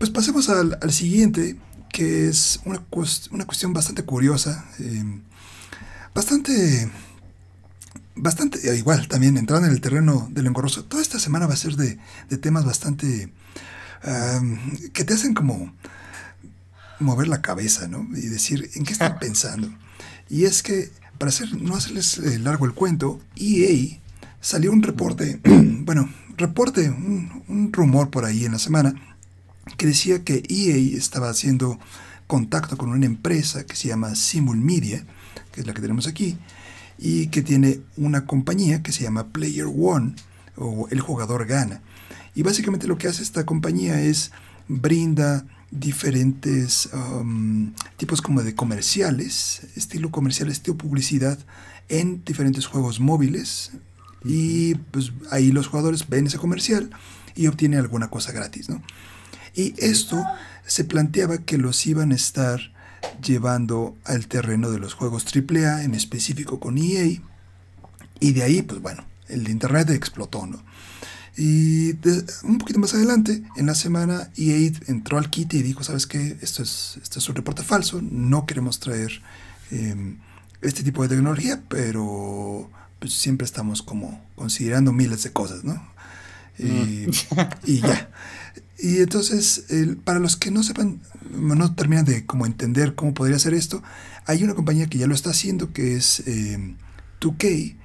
Pues pasemos al, siguiente, que es una, una cuestión bastante curiosa, eh, bastante, bastante, eh, igual también entrando en el terreno del engorroso. Toda esta semana va a ser de, temas bastante que te hacen como mover la cabeza, ¿no? Y decir, ¿en qué están pensando? Y es que, para hacer, no hacerles eh, largo el cuento, EA salió un reporte, bueno, reporte, un, rumor por ahí en la semana, que decía que EA estaba haciendo contacto con una empresa que se llama Simul Media, que es la que tenemos aquí, y que tiene una compañía que se llama Player One, o El Jugador Gana. Y básicamente lo que hace esta compañía es brinda diferentes um, tipos como de comerciales, estilo comercial, estilo publicidad en diferentes juegos móviles y pues ahí los jugadores ven ese comercial y obtienen alguna cosa gratis, ¿no? Y esto se planteaba que los iban a estar llevando al terreno de los juegos AAA, en específico con EA, y de ahí, pues bueno, el internet explotó, ¿no? Y un poquito más adelante, en la semana, EA entró al kit y dijo, ¿sabes qué? Esto es, esto es un reporte falso, no queremos traer em, este tipo de tecnología, pero pues, siempre estamos como considerando miles de cosas, ¿no? Y, mm. ya. Y entonces, para los que no sepan, no terminan de como entender cómo podría ser esto, hay una compañía que ya lo está haciendo, que es 2K, em,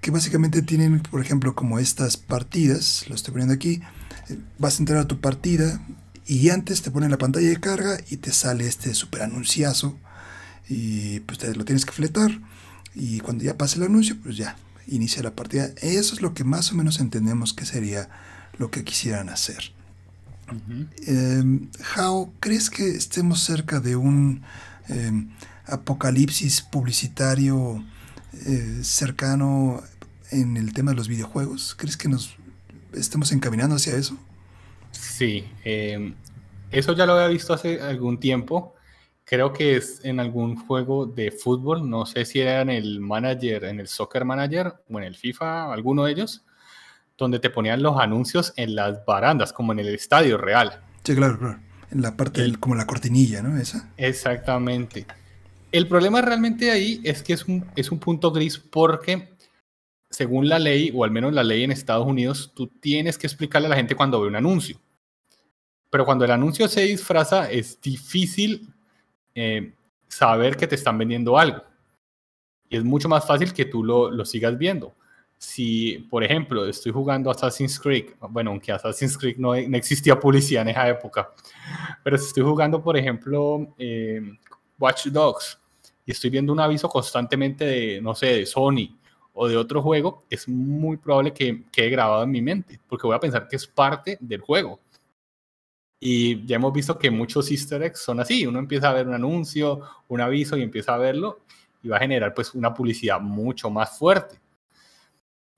que básicamente tienen, por ejemplo, como estas partidas, lo estoy poniendo aquí, eh, vas a entrar a tu partida y antes te ponen la pantalla de carga y te sale este super anunciazo y pues te lo tienes que fletar y cuando ya pase el anuncio, pues ya, inicia la partida. Eso es lo que más o menos entendemos que sería lo que quisieran hacer. Em, How, ¿crees que estemos cerca de un em, apocalipsis publicitario eh, cercano en el tema de los videojuegos? ¿Crees que nos estemos encaminando hacia eso? Sí, em, eso ya lo había visto hace algún tiempo. Creo que es en algún juego de fútbol, no sé si era en el manager, en el soccer manager o en el FIFA, alguno de ellos, donde te ponían los anuncios en las barandas, como en el estadio real. Sí, claro, claro. En la parte, del, como la cortinilla, ¿no? Esa. Exactamente. El problema realmente ahí es que es un, es un punto gris porque según la ley, o al menos la ley en Estados Unidos, tú tienes que explicarle a la gente cuando ve un anuncio. Pero cuando el anuncio se disfraza, es difícil eh, saber que te están vendiendo algo. Y es mucho más fácil que tú lo, lo sigas viendo. Si, por ejemplo, estoy jugando Assassin's Creed, bueno, aunque Assassin's Creed no, existía publicidad en esa época, pero si estoy jugando, por ejemplo, eh, Watch Dogs y estoy viendo un aviso constantemente de, no sé, de Sony o de otro juego, es muy probable que quede grabado en mi mente, porque voy a pensar que es parte del juego. Y ya hemos visto que muchos easter eggs son así, uno empieza a ver un anuncio, un aviso y empieza a verlo y va a generar pues una publicidad mucho más fuerte.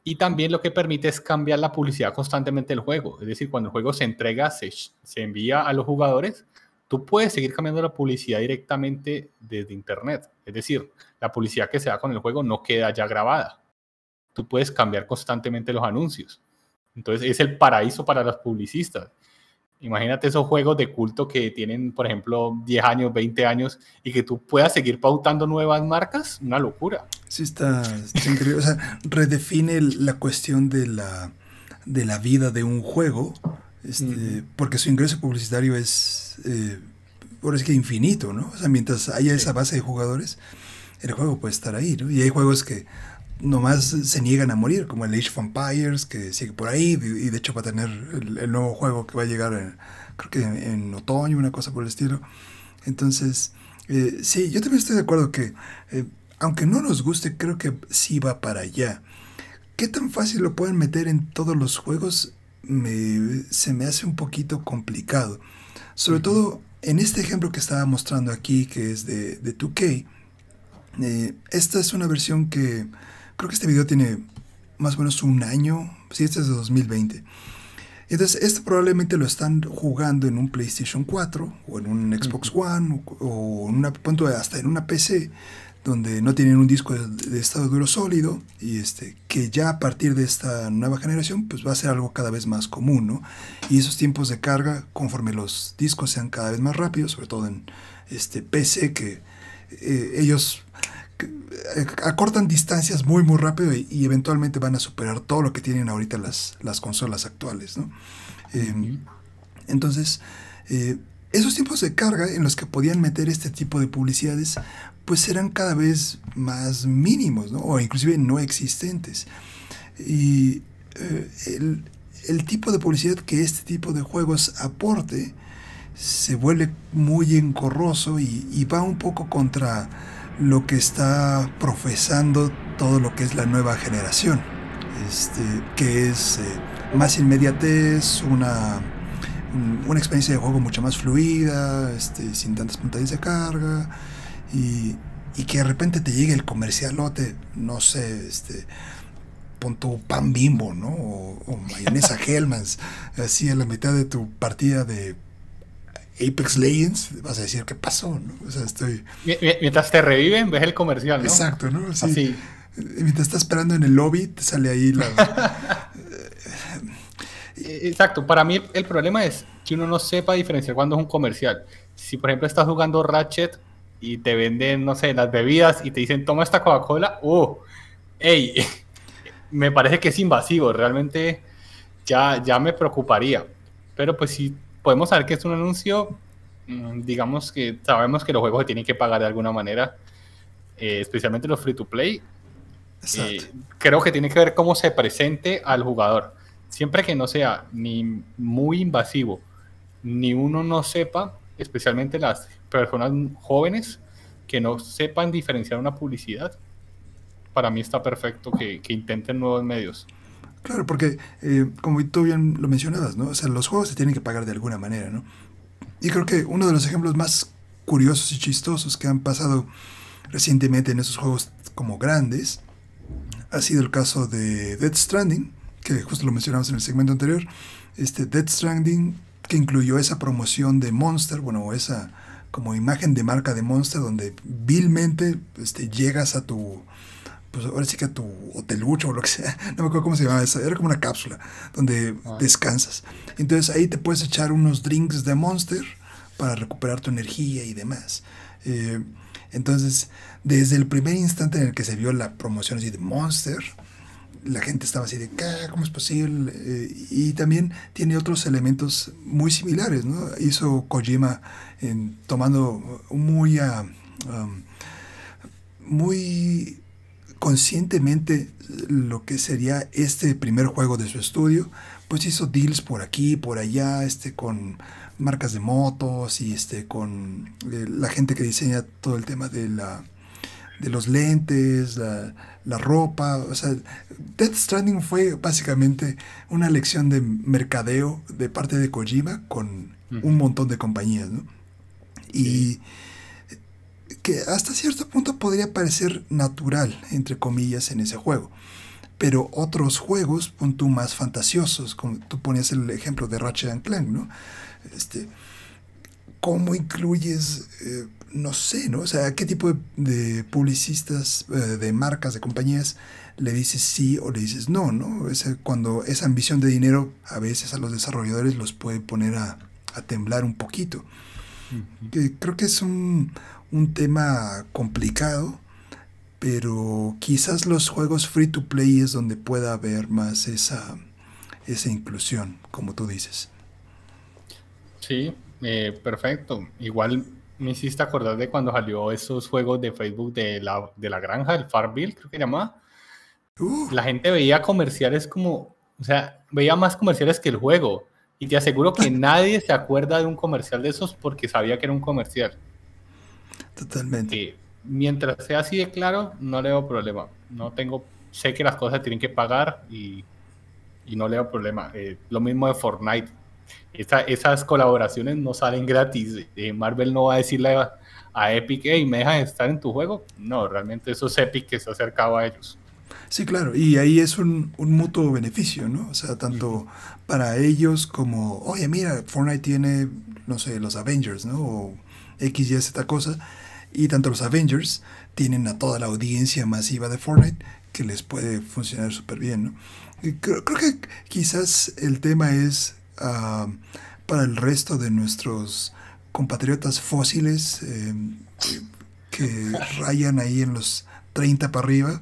Y también lo que permite es cambiar la publicidad constantemente del juego. Es decir, cuando el juego se entrega, se, se envía a los jugadores, tú puedes seguir cambiando la publicidad directamente desde Internet. Es decir, la publicidad que se da con el juego no queda ya grabada tú puedes cambiar constantemente los anuncios. Entonces es el paraíso para los publicistas. Imagínate esos juegos de culto que tienen, por ejemplo, 10 años, 20 años y que tú puedas seguir pautando nuevas marcas, una locura. Sí, está, increíble. O sea, redefine la cuestión de la, de la vida de un juego, este, porque su ingreso publicitario es, eh, por es que infinito, ¿no? O sea, mientras haya esa base de jugadores, el juego puede estar ahí, ¿no? Y hay juegos que nomás se niegan a morir, como el Age of Empires, que sigue por ahí, y de hecho va a tener el, nuevo juego que va a llegar, creo que en, otoño, una cosa por el estilo. Entonces, eh, sí, yo también estoy de acuerdo que, eh, aunque no nos guste, creo que sí va para allá. ¿Qué tan fácil lo pueden meter en todos los juegos? se me hace un poquito complicado. Sobre todo en este ejemplo que estaba mostrando aquí, que es de, de 2K. Eh, esta es una versión que Creo que este video tiene más o menos un año. Sí, este es de 2020. Entonces, este probablemente lo están jugando en un PlayStation 4 o en un Xbox One o, en una, punto hasta en una PC donde no tienen un disco de, estado duro sólido y este que ya a partir de esta nueva generación pues va a ser algo cada vez más común, ¿no? Y esos tiempos de carga conforme los discos sean cada vez más rápidos, sobre todo en este PC que eh, ellos acortan distancias muy muy rápido y, eventualmente van a superar todo lo que tienen ahorita las, las consolas actuales, ¿no? Em, entonces, eh, esos tiempos de carga en los que podían meter este tipo de publicidades, pues eran cada vez más mínimos, ¿no? o inclusive no existentes. Y eh, el, tipo de publicidad que este tipo de juegos aporte se vuelve muy encorroso y, va un poco contra lo que está profesando todo lo que es la nueva generación, este, que es eh, más inmediatez, una una experiencia de juego mucho más fluida, este, sin tantas pantallas de carga, y, que de repente te llegue el comercialote, no sé, este, pon tu pan bimbo, ¿no? O, mayonesa Hellmans, así a la mitad de tu partida de Apex Legends, vas a decir, ¿qué pasó? ¿no? O sea, estoy... Mientras te reviven, ves el comercial, ¿no? Exacto, ¿no? Sí. Mientras estás esperando en el lobby, te sale ahí la... Exacto, para mí el problema es que uno no sepa diferenciar cuando es un comercial. Si por ejemplo estás jugando Ratchet y te venden, no sé, las bebidas y te dicen, toma esta Coca-Cola, ¡oh! ¡Ey! me parece que es invasivo, realmente ya, ya me preocuparía. Pero pues si podemos saber que es un anuncio, mm, digamos que sabemos que los juegos se tienen que pagar de alguna manera, eh, especialmente los free to play. Eh, creo que tiene que ver cómo se presente al jugador siempre que no sea ni muy invasivo, ni uno no sepa, especialmente las personas jóvenes, que no sepan diferenciar una publicidad, para mí está perfecto que, intenten nuevos medios. Claro, porque eh, como tú bien lo mencionabas, ¿no? O sea, los juegos se tienen que pagar de alguna manera, ¿no? Y creo que uno de los ejemplos más curiosos y chistosos que han pasado recientemente en esos juegos como grandes ha sido el caso de Dead Stranding, que justo lo mencionamos en el segmento anterior, este Dead Stranding, que incluyó esa promoción de Monster, bueno, esa como imagen de marca de Monster, donde vilmente este, llegas a tu, pues ahora sí que a tu hotelucho o lo que sea, no me acuerdo cómo se llamaba esa, era como una cápsula donde ah. descansas. Entonces ahí te puedes echar unos drinks de Monster para recuperar tu energía y demás. Eh, entonces, desde el primer instante en el que se vio la promoción así de Monster, la gente estaba así de, ¿cómo es posible? Eh, y también tiene otros elementos muy similares, ¿no? Hizo Kojima en, tomando muy, ah, muy conscientemente lo que sería este primer juego de su estudio, pues hizo deals por aquí, por allá, este, con marcas de motos y este, con eh, la gente que diseña todo el tema de la de los lentes, la, ropa. O sea, Death Stranding fue básicamente una lección de mercadeo de parte de Kojima con un montón de compañías, ¿no? Y que hasta cierto punto podría parecer natural, entre comillas, en ese juego. Pero otros juegos, punto más fantasiosos, como tú ponías el ejemplo de Ratchet Clank, ¿no? Este, ¿Cómo incluyes eh, no sé, ¿no? O sea, ¿qué tipo de, publicistas, eh, de marcas, de compañías le dices sí o le dices no, ¿no? cuando esa ambición de dinero a veces a los desarrolladores los puede poner a, temblar un poquito. creo que es un, tema complicado, pero quizás los juegos free to play es donde pueda haber más esa, esa inclusión, como tú dices. Sí, eh, perfecto. Igual me hiciste acordar de cuando salió esos juegos de Facebook de la, de la granja, el Farmville, creo que llamaba. La gente veía comerciales como, o sea, veía más comerciales que el juego. Y te aseguro que nadie se acuerda de un comercial de esos porque sabía que era un comercial. Totalmente. mientras sea así de claro, no le veo problema. No tengo, sé que las cosas tienen que pagar y, y no le veo problema. Eh, lo mismo de Fortnite esas colaboraciones no salen gratis. Eh, Marvel no va a decirle a, Epic, hey, ¿me dejas estar en tu juego? No, realmente eso es Epic que se ha acercado a ellos. Sí, claro, y ahí es un, mutuo beneficio, ¿no? O sea, tanto para ellos como, oye, mira, Fortnite tiene, no sé, los Avengers, ¿no? O X, Y, Z cosa. Y tanto los Avengers tienen a toda la audiencia masiva de Fortnite que les puede funcionar súper bien, ¿no? creo, que quizás el tema es ah, para el resto de nuestros compatriotas fósiles eh, que rayan ahí en los 30 para arriba,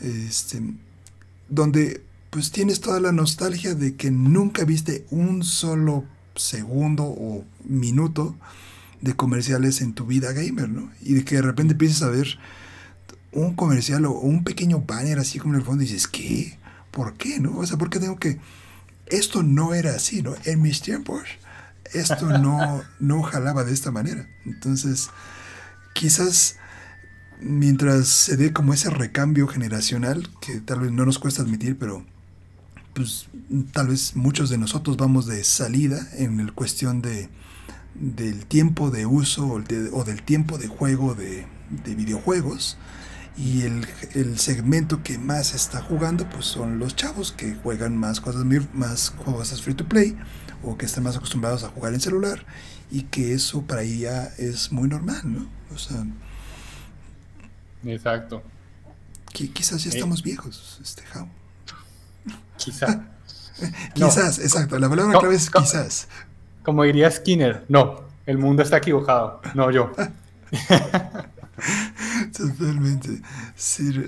este, donde pues tienes toda la nostalgia de que nunca viste un solo segundo o minuto de comerciales en tu vida gamer, ¿no? Y de que de repente empieces a ver un comercial o un pequeño banner así como en el fondo y dices, ¿qué? ¿Por qué, no? O sea, ¿por qué tengo que...? Esto no era así, ¿no? En mis tiempos, esto no, no jalaba de esta manera. Entonces, quizás mientras se dé como ese recambio generacional, que tal vez no nos cuesta admitir, pero pues tal vez muchos de nosotros vamos de salida en el cuestión de, del tiempo de uso o, del tiempo de juego de, de videojuegos. Y el, el, segmento que más está jugando pues son los chavos que juegan más cosas, más cosas free to play o que están más acostumbrados a jugar en celular y que eso para ella es muy normal, ¿no? O sea, Exacto. quizás ya eh. estamos viejos, este How. Quizás. quizás, exacto. La palabra clave es quizás. Como diría Skinner, no, el mundo está equivocado, no yo. Totalmente.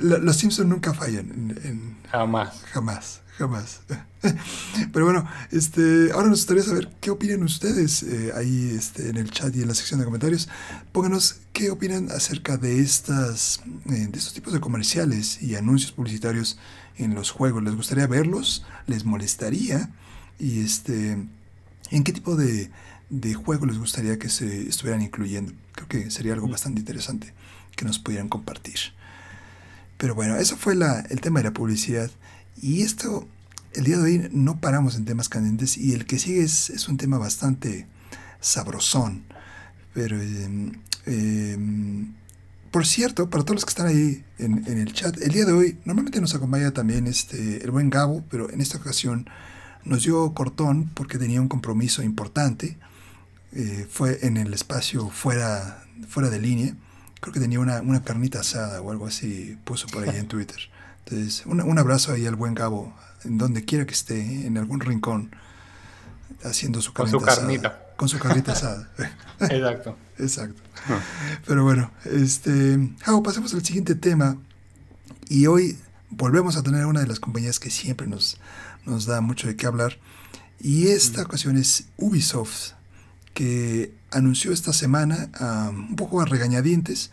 los Simpsons nunca fallan. jamás. Jamás, jamás. Pero bueno, este, ahora nos gustaría saber qué opinan ustedes eh, ahí este, en el chat y en la sección de comentarios. Pónganos qué opinan acerca de estas, eh, de estos tipos de comerciales y anuncios publicitarios en los juegos. ¿Les gustaría verlos? ¿Les molestaría? Y este, ¿en qué tipo de, de juego les gustaría que se estuvieran incluyendo? Creo que sería algo bastante interesante que nos pudieran compartir. Pero bueno, eso fue la, el tema de la publicidad. Y esto, el día de hoy no paramos en temas candentes y el que sigue es, un tema bastante sabrosón. Pero, em, em, por cierto, para todos los que están ahí en, el chat, el día de hoy normalmente nos acompaña también este, el buen Gabo, pero en esta ocasión nos dio cortón porque tenía un compromiso importante. Eh, fue en el espacio fuera, fuera de línea creo que tenía una, una, carnita asada o algo así, puso por ahí en Twitter. Entonces, un, un abrazo ahí al buen Gabo, en donde quiera que esté, en algún rincón, haciendo su carnita. Con su carnita. con su carnita asada. Exacto. Exacto. Ah. Pero bueno, este, Javo, pasemos al siguiente tema. Y hoy volvemos a tener una de las compañías que siempre nos, nos da mucho de qué hablar. Y esta ocasión es Ubisoft, que anunció esta semana, un poco a regañadientes,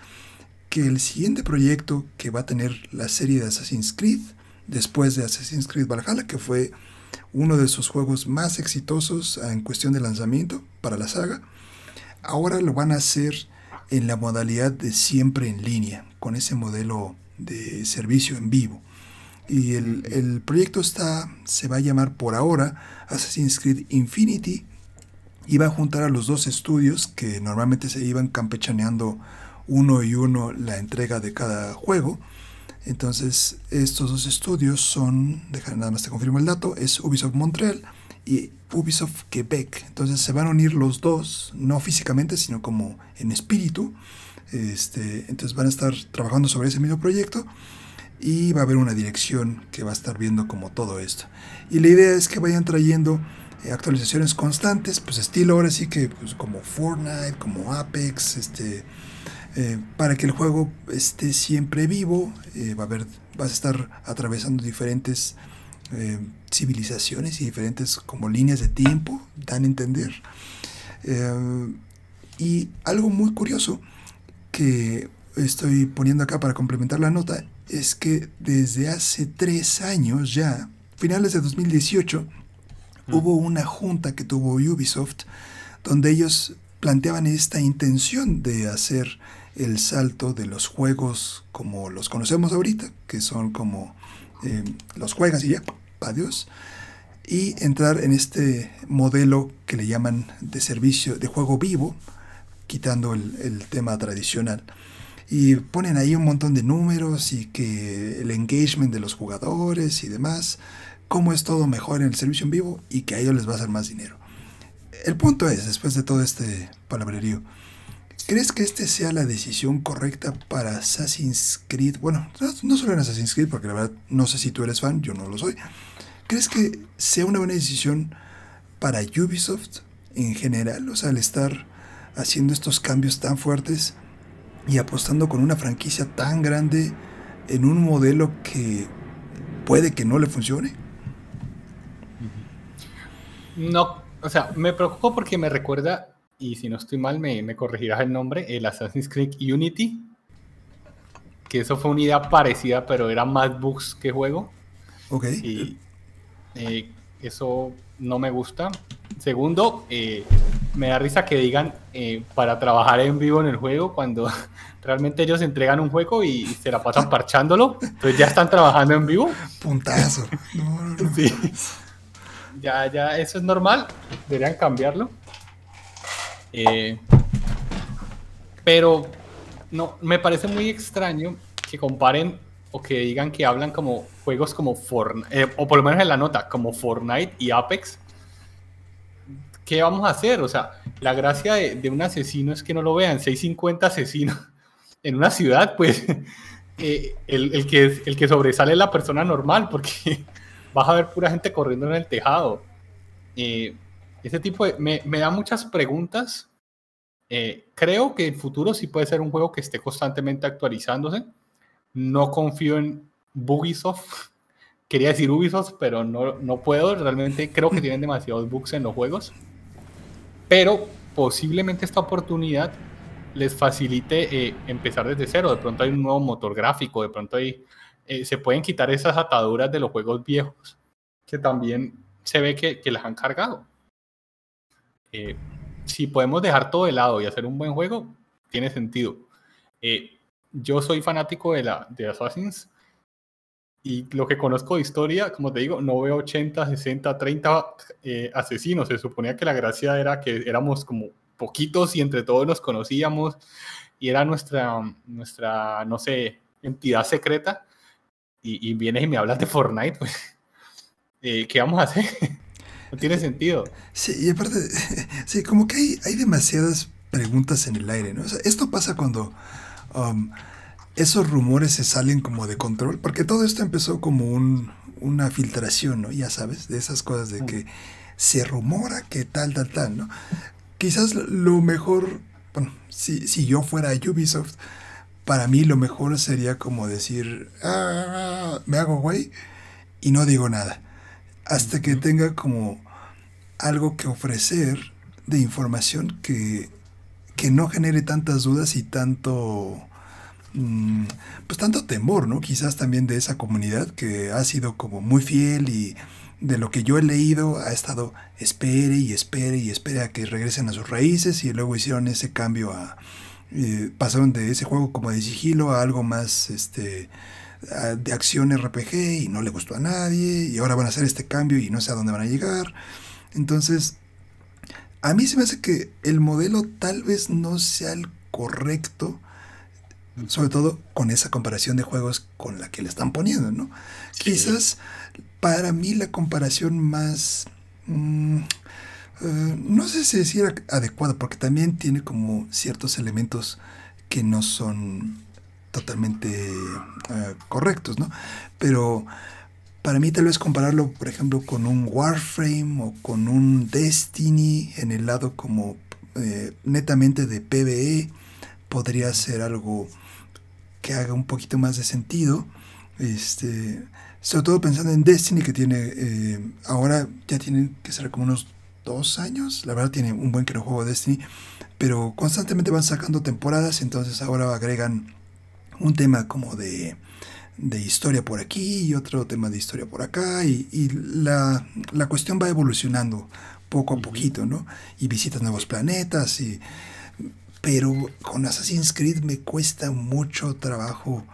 que el siguiente proyecto que va a tener la serie de Assassin's Creed, después de Assassin's Creed Valhalla, que fue uno de sus juegos más exitosos en cuestión de lanzamiento para la saga, ahora lo van a hacer en la modalidad de siempre en línea, con ese modelo de servicio en vivo. Y el, el proyecto está, se va a llamar por ahora Assassin's Creed Infinity iba a juntar a los dos estudios que normalmente se iban campechaneando uno y uno la entrega de cada juego. Entonces, estos dos estudios son, dejar nada más te confirmo el dato, es Ubisoft Montreal y Ubisoft Quebec. Entonces se van a unir los dos, no físicamente, sino como en espíritu. Este, entonces van a estar trabajando sobre ese mismo proyecto y va a haber una dirección que va a estar viendo como todo esto. Y la idea es que vayan trayendo eh, actualizaciones constantes, pues estilo ahora sí que pues, como Fortnite, como Apex, este, eh, para que el juego esté siempre vivo, eh, va a haber, vas a estar atravesando diferentes civilizaciones y diferentes como líneas de tiempo, dan a entender. y algo muy curioso que estoy poniendo acá para complementar la nota es que desde hace tres años ya, finales de 2018, hubo una junta que tuvo Ubisoft donde ellos planteaban esta intención de hacer el salto de los juegos como los conocemos ahorita, que son como eh, los juegas y ya, adiós, y entrar en este modelo que le llaman de servicio de juego vivo, quitando el, el tema tradicional. Y ponen ahí un montón de números y que el engagement de los jugadores y demás cómo es todo mejor en el servicio en vivo y que a ellos les va a hacer más dinero. El punto es, después de todo este palabrerío, ¿Crees que este sea la decisión correcta para Assassin's Creed? Bueno, no solo en Assassin's Creed, porque la verdad no sé si tú eres fan, yo no lo soy. ¿Crees que sea una buena decisión para Ubisoft en general? O sea, al estar haciendo estos cambios tan fuertes y apostando con una franquicia tan grande en un modelo que puede que no le funcione. No, o sea, me preocupo porque me recuerda y si no estoy mal, me, me corregirás el nombre, el Assassin's Creed Unity, que eso fue una idea parecida, pero era más bugs que juego. Ok. Y eh, eso no me gusta. Segundo, eh, me da risa que digan eh, para trabajar en vivo en el juego cuando realmente ellos entregan un juego y se la pasan parchándolo. Entonces ya están trabajando en vivo. Puntazo. No, no, no. Sí. Ya, ya, eso es normal. Deberían cambiarlo. Eh, pero no, me parece muy extraño que comparen o que digan que hablan como juegos como Fortnite, eh, o por lo menos en la nota, como Fortnite y Apex. ¿Qué vamos a hacer? O sea, la gracia de, un asesino es que no lo vean 650 asesinos en una ciudad, pues eh, el, que, el que sobresale es la persona normal, porque vas a ver pura gente corriendo en el tejado. Ese tipo de, me, me da muchas preguntas. Eh, creo que el futuro sí puede ser un juego que esté constantemente actualizándose. No confío en Bugisoft. Quería decir Ubisoft, pero no, no puedo. Realmente creo que tienen demasiados bugs en los juegos. Pero posiblemente esta oportunidad les facilite eh, empezar desde cero. De pronto hay un nuevo motor gráfico, de pronto hay, eh, se pueden quitar esas ataduras de los juegos viejos que también se ve que, que las han cargado. Eh, si podemos dejar todo de lado y hacer un buen juego, tiene sentido. Eh, yo soy fanático de, la, de Assassins y lo que conozco de historia, como te digo, no veo 80, 60, 30 asesinos. Se suponía que la gracia era que éramos como poquitos y entre todos nos conocíamos y era nuestra, nuestra no sé, entidad secreta. Y, vienes y me hablas de Fortnite, pues, eh, ¿qué vamos a hacer? No tiene sentido. Sí, y aparte, sí, como que hay, hay demasiadas preguntas en el aire, esto pasa cuando um, esos rumores se salen como de control, porque todo esto empezó como un, una filtración, ¿no? Ya sabes, de esas cosas de que se rumora que tal, tal, tal, ¿no? Quizás lo mejor, bueno, si, si yo fuera Ubisoft, para mí lo mejor sería como decir, ah, me hago güey y no digo nada hasta que tenga como algo que ofrecer de información que, que no genere tantas dudas y tanto mm, pues tanto temor, ¿no? Quizás también de esa comunidad que ha sido como muy fiel y de lo que yo he leído ha estado espere y espere y espere a que regresen a sus raíces y luego hicieron ese cambio a eh, pasaron de ese juego como de sigilo a algo más este de acción RPG y no le gustó a nadie y ahora van a hacer este cambio y no sé a dónde van a llegar. Entonces, a mí se me hace que el modelo tal vez no sea el correcto, sobre todo con esa comparación de juegos con la que le están poniendo, ¿no? Quizás para mí la comparación más... Mm, eh, no sé si decir adecuada, porque también tiene como ciertos elementos que no son totalmente eh, correctos, ¿no? Pero para mí tal vez compararlo, por ejemplo, con un Warframe o con un Destiny en el lado como eh, netamente de PvE podría ser algo que haga un poquito más de sentido. Este, sobre todo pensando en Destiny que tiene eh, ahora ya tiene que ser como unos dos años. La verdad tiene un buen que no juego Destiny, pero constantemente van sacando temporadas, entonces ahora agregan un tema como de, de historia por aquí y otro tema de historia por acá y, y la, la, cuestión va evolucionando poco a poquito, ¿no? Y visitas nuevos planetas y... Pero con Assassin's Creed me cuesta mucho trabajo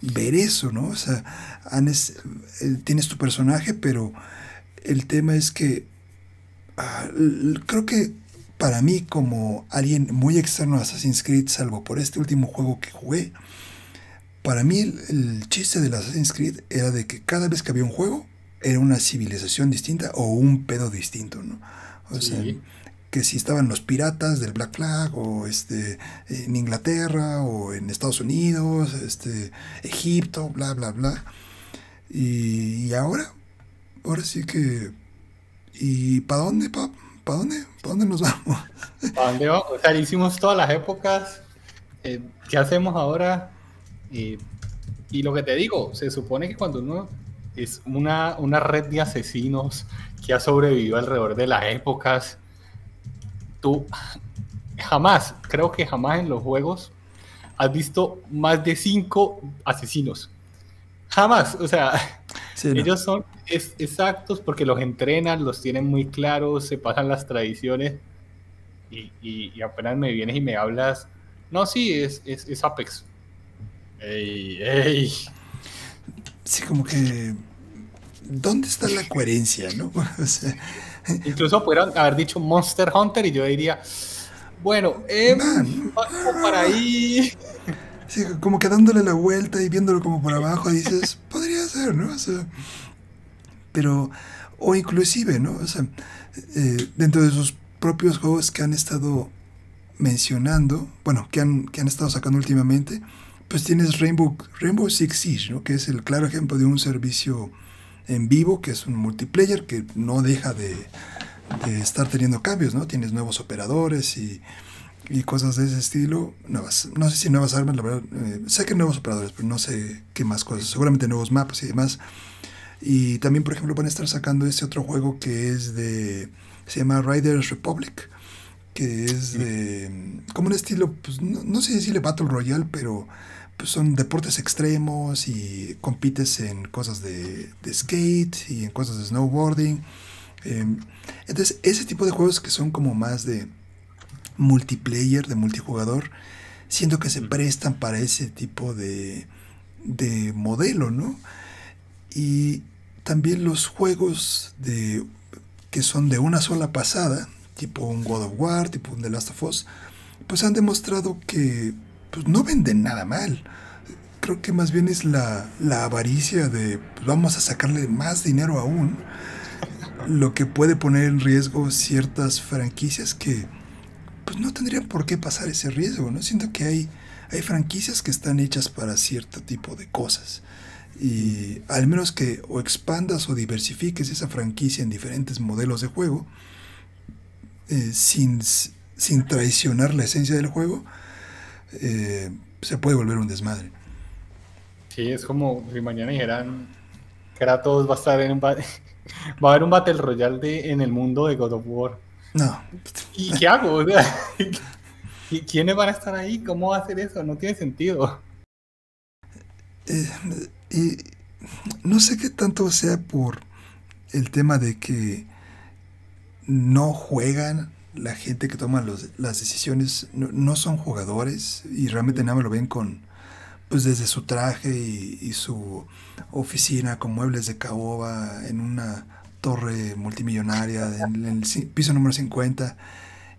ver eso, ¿no? O sea, eh, tienes tu personaje, pero el tema es que ah, creo que para mí como alguien muy externo a Assassin's Creed, salvo por este último juego que jugué, para mí el, chiste de Assassin's Creed era de que cada vez que había un juego era una civilización distinta o un pedo distinto, ¿no? O sea, que si estaban los piratas del Black Flag o este en Inglaterra o en Estados Unidos, este Egipto, bla bla bla. Y, ahora, ahora sí que ¿y para dónde, ¿Para dónde? ¿Para dónde nos vamos? ¿Para dónde vamos? O sea, hicimos todas las épocas. Eh, ¿Qué hacemos ahora? Y lo que te digo, se supone que cuando uno es una, una red de asesinos que ha sobrevivido alrededor de las épocas, tú jamás, creo que jamás en los juegos has visto más de cinco asesinos. Jamás, o sea, ellos son exactos porque los entrenan, los tienen muy claros, se pasan las tradiciones y, apenas me vienes y me hablas, no, sí, es, es, Apex. Ey, ey. Sí, como que, ¿dónde está la coherencia, no? Incluso pudieron haber dicho Monster Hunter y yo diría, bueno, eh, para ahí. Sí, como que dándole la vuelta y viéndolo como por abajo, dices, podría ser, ¿no? O sea, pero, o inclusive, ¿no? O sea, eh, dentro de sus propios juegos que han estado mencionando, bueno, que han, que han estado sacando últimamente, pues tienes Rainbow, Rainbow Six Siege, ¿no? Que es el claro ejemplo de un servicio en vivo, que es un multiplayer que no deja de, estar teniendo cambios, ¿no? Tienes nuevos operadores y, cosas de ese estilo. Nuevas, no sé si nuevas armas, la verdad. Eh, sé que nuevos operadores, pero no sé qué más cosas. Seguramente nuevos mapas y demás. Y también, por ejemplo, van a estar sacando este otro juego que es de. Se llama Riders Republic. Que es de. Como un estilo, pues no, no sé decirle Battle Royale, pero pues son deportes extremos y compites en cosas de, skate y en cosas de snowboarding. Em, entonces, ese tipo de juegos que son como más de multiplayer, de multijugador, siento que se prestan para ese tipo de, de modelo, ¿no? Y también los juegos de, que son de una sola pasada, tipo un God of War, tipo un The Last of Us, pues han demostrado que pues no venden nada mal. Creo que más bien es la, avaricia de pues, vamos a sacarle más dinero aún, lo que puede poner en riesgo ciertas franquicias que pues no tendrían por qué pasar ese riesgo, ¿no? Siento que hay, hay franquicias que están hechas para cierto tipo de cosas. Y al menos que o expandas o diversifiques esa franquicia en diferentes modelos de juego, eh, sin, sin traicionar la esencia del juego, eh, se puede volver un desmadre. Sí, es como si mañana dijeran Kratos va a estar en un va a haber un Battle Royale de, en el mundo de God of War. No. ¿Y qué hago? ¿Y quiénes van a estar ahí? ¿Cómo va a hacer eso? No tiene sentido. Eh, y no sé qué tanto sea por el tema de que no juegan la gente que toma las decisiones no, son jugadores y realmente nada me lo ven con, pues desde su traje y, su oficina con muebles de caoba en una torre multimillonaria en, el piso número 50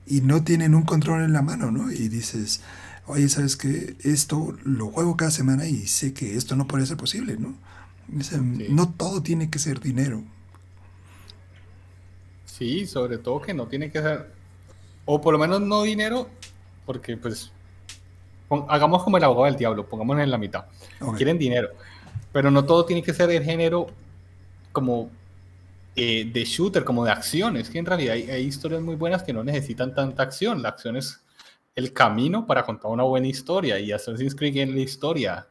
y no tienen un control en la mano, ¿no? Y dices, oye, ¿sabes qué? Esto lo juego cada semana y sé que esto no puede ser posible, ¿no? No todo tiene que ser dinero. Sí, sobre todo que no tiene que ser o por lo menos no dinero, porque pues hagamos como el abogado del diablo, pongámonos en la mitad. Quieren dinero, pero no todo tiene que ser el género como eh, de shooter, como de acción. Es que en realidad hay, historias muy buenas que no necesitan tanta acción. La acción es el camino para contar una buena historia y Assassin's Creed es la historia.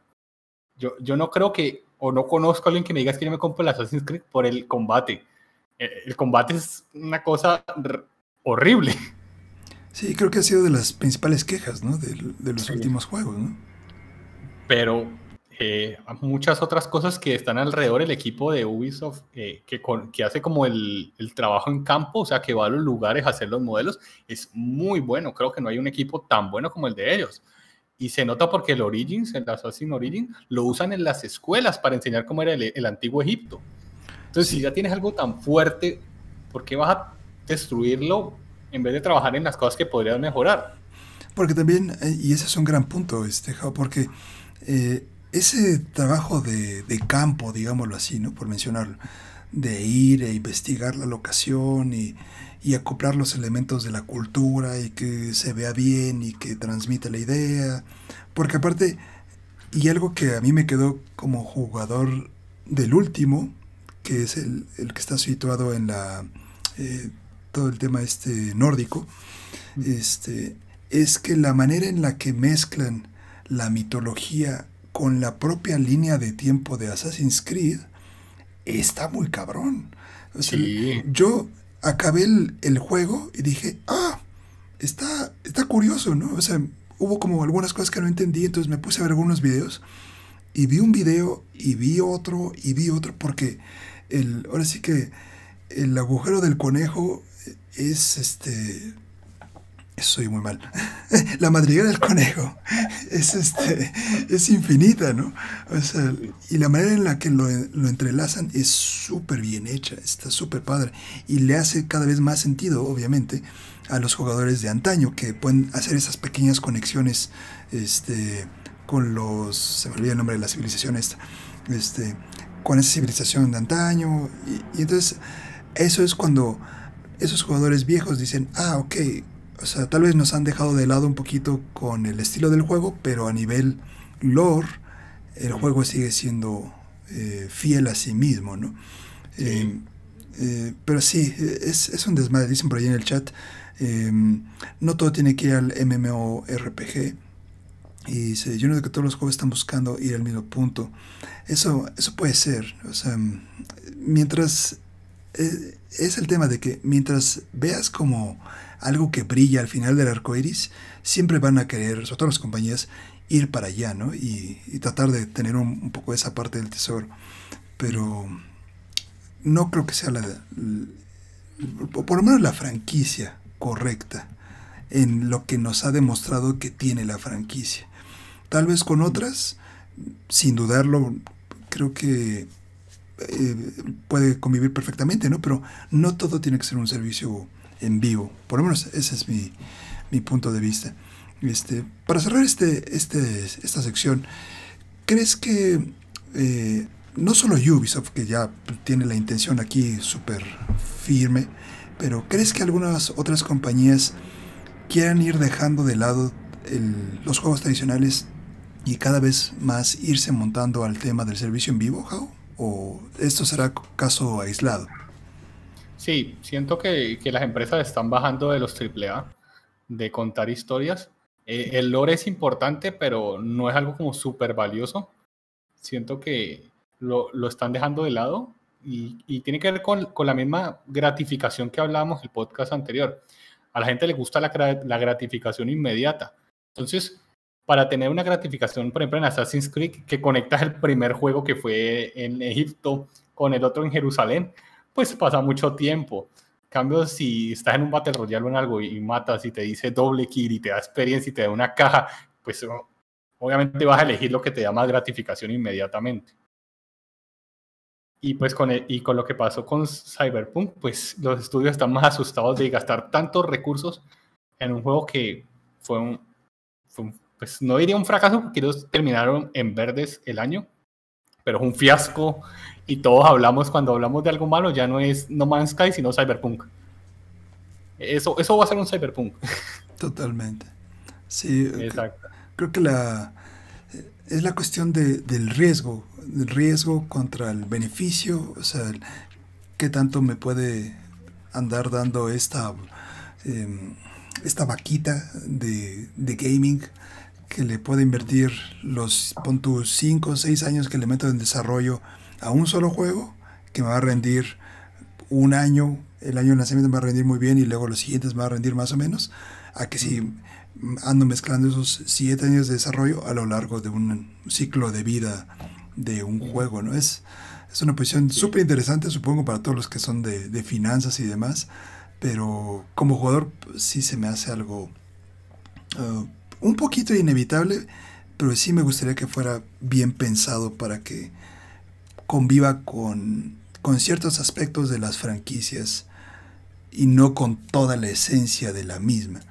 Yo, yo no creo que, o no conozco a alguien que me diga que yo me compro el Assassin's Creed por el combate. El, eh, el combate es una cosa horrible. Sí, creo que ha sido de las principales quejas, ¿no? De, los últimos juegos, ¿no? Pero eh, muchas otras cosas que están alrededor el equipo de Ubisoft eh, que, que hace como el, el, trabajo en campo, o sea, que va a los lugares a hacer los modelos, es muy bueno. Creo que no hay un equipo tan bueno como el de ellos. Y se nota porque el Origins, el Assassin's Origins, lo usan en las escuelas para enseñar cómo era el, el antiguo Egipto. Entonces, si ya tienes algo tan fuerte, ¿por qué vas a destruirlo en vez de trabajar en las cosas que podrías mejorar. Porque también, eh, y ese es un gran punto, este, porque eh, ese trabajo de, campo, digámoslo así, ¿no? por mencionarlo, de ir e investigar la locación y, y acoplar los elementos de la cultura y que se vea bien y que transmita la idea. Porque aparte, y algo que a mí me quedó como jugador del último, que es el, que está situado en la eh, todo el tema este nórdico, este, es que la manera en la que mezclan la mitología con la propia línea de tiempo de Assassin's Creed está muy cabrón. Yo acabé el, juego y dije, ah, está, está curioso, ¿no? O sea, hubo como algunas cosas que no entendí, entonces me puse a ver algunos videos y vi un video y vi otro y vi otro porque el, ahora sí que el agujero del conejo es este soy muy mal. La madriguera del conejo es, este, es infinita, ¿no? O sea, y la manera en la que lo, lo entrelazan es súper bien hecha, está súper padre. Y le hace cada vez más sentido, obviamente, a los jugadores de antaño que pueden hacer esas pequeñas conexiones este, con los. Se me olvida el nombre de la civilización esta. Este, con esa civilización de antaño. Y, y entonces, eso es cuando esos jugadores viejos dicen: Ah, ok o sea, tal vez nos han dejado de lado un poquito con el estilo del juego, pero a nivel lore, el juego sigue siendo eh, fiel a sí mismo, ¿no? Eh, eh, pero sí, es, un desmadre, dicen por ahí en el chat. no todo tiene que ir al MMORPG. Y dice, yo no que todos los juegos están buscando ir al mismo punto. Eso, eso puede ser. O sea, mientras... es el tema de que mientras veas como algo que brilla al final del arco iris, siempre van a querer, sobre todo las compañías, ir para allá, ¿no? Y, tratar de tener un, poco esa parte del tesoro. Pero no creo que sea la, por lo menos la franquicia correcta en lo que nos ha demostrado que tiene la franquicia. Tal vez con otras, sin dudarlo, creo que eh, puede convivir perfectamente, ¿no? Pero no todo tiene que ser un servicio en vivo. Por lo menos ese es mi, punto de vista. Este, para cerrar este, este, esta sección, ¿crees que eh, no solo Ubisoft, que ya tiene la intención aquí súper firme, pero ¿crees que algunas otras compañías quieran ir dejando de lado los juegos tradicionales y cada vez más irse montando al tema del servicio en vivo, ¿O esto será caso aislado? Sí, siento que, las empresas están bajando de los AAA, de contar historias. Eh, el lore es importante, pero no es algo como súper valioso. Siento que lo, están dejando de lado y, tiene que ver con, la misma gratificación que hablábamos en el podcast anterior. A la gente le gusta la, la gratificación inmediata. Entonces, para tener una gratificación, por ejemplo, en Assassin's Creed, que conectas el primer juego que fue en Egipto con el otro en Jerusalén, pues pasa mucho tiempo. En cambio, si estás en un Battle Royale o en algo y, matas y te dice doble kill y te da experiencia y te da una caja, pues obviamente vas a elegir lo que te da más gratificación inmediatamente. Y pues con, y con lo que pasó con Cyberpunk, pues los estudios están más asustados de gastar tantos recursos en un juego que fue un, pues no diría un fracaso porque ellos terminaron en verdes el año, pero es un fiasco y todos hablamos, cuando hablamos de algo malo, ya no es No Man's Sky, sino Cyberpunk. Eso, eso va a ser un Cyberpunk. Totalmente. Sí, Exacto. creo que la, es la cuestión de, del riesgo, del riesgo contra el beneficio, o sea, qué tanto me puede andar dando esta, em, esta vaquita de, de gaming que le puede invertir los, pon tus 5 o 6 años que le meto en desarrollo a un solo juego que me va a rendir un año, el año de lanzamiento me va a rendir muy bien y luego los siguientes me va a rendir más o menos, a que si ando mezclando esos 7 años de desarrollo a lo largo de un ciclo de vida de un juego, ¿no? Es, es una posición súper interesante, supongo, para todos los que son de, finanzas y demás, pero como jugador sí se me hace algo uh, un poquito inevitable, pero sí me gustaría que fuera bien pensado para que conviva con, con ciertos aspectos de las franquicias y no con toda la esencia de la misma.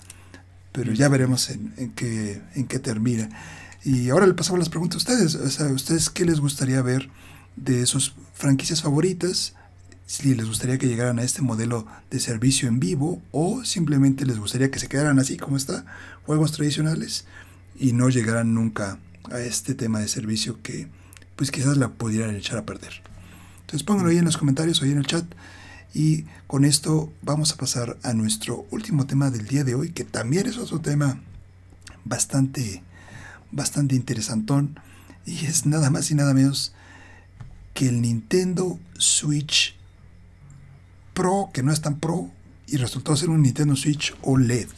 Pero ya veremos en, en, qué, en qué termina. Y ahora le pasamos las preguntas a ustedes. O sea, ¿ustedes qué les gustaría ver de sus franquicias favoritas? si les gustaría que llegaran a este modelo de servicio en vivo o simplemente les gustaría que se quedaran así como está, juegos tradicionales y no llegaran nunca a este tema de servicio que pues quizás la pudieran echar a perder. Entonces pónganlo ahí en los comentarios ahí en el chat y con esto vamos a pasar a nuestro último tema del día de hoy, que también es otro tema bastante, bastante interesantón y es nada más y nada menos que el Nintendo Switch Pro, que no es tan Pro, y resultó ser un Nintendo Switch OLED.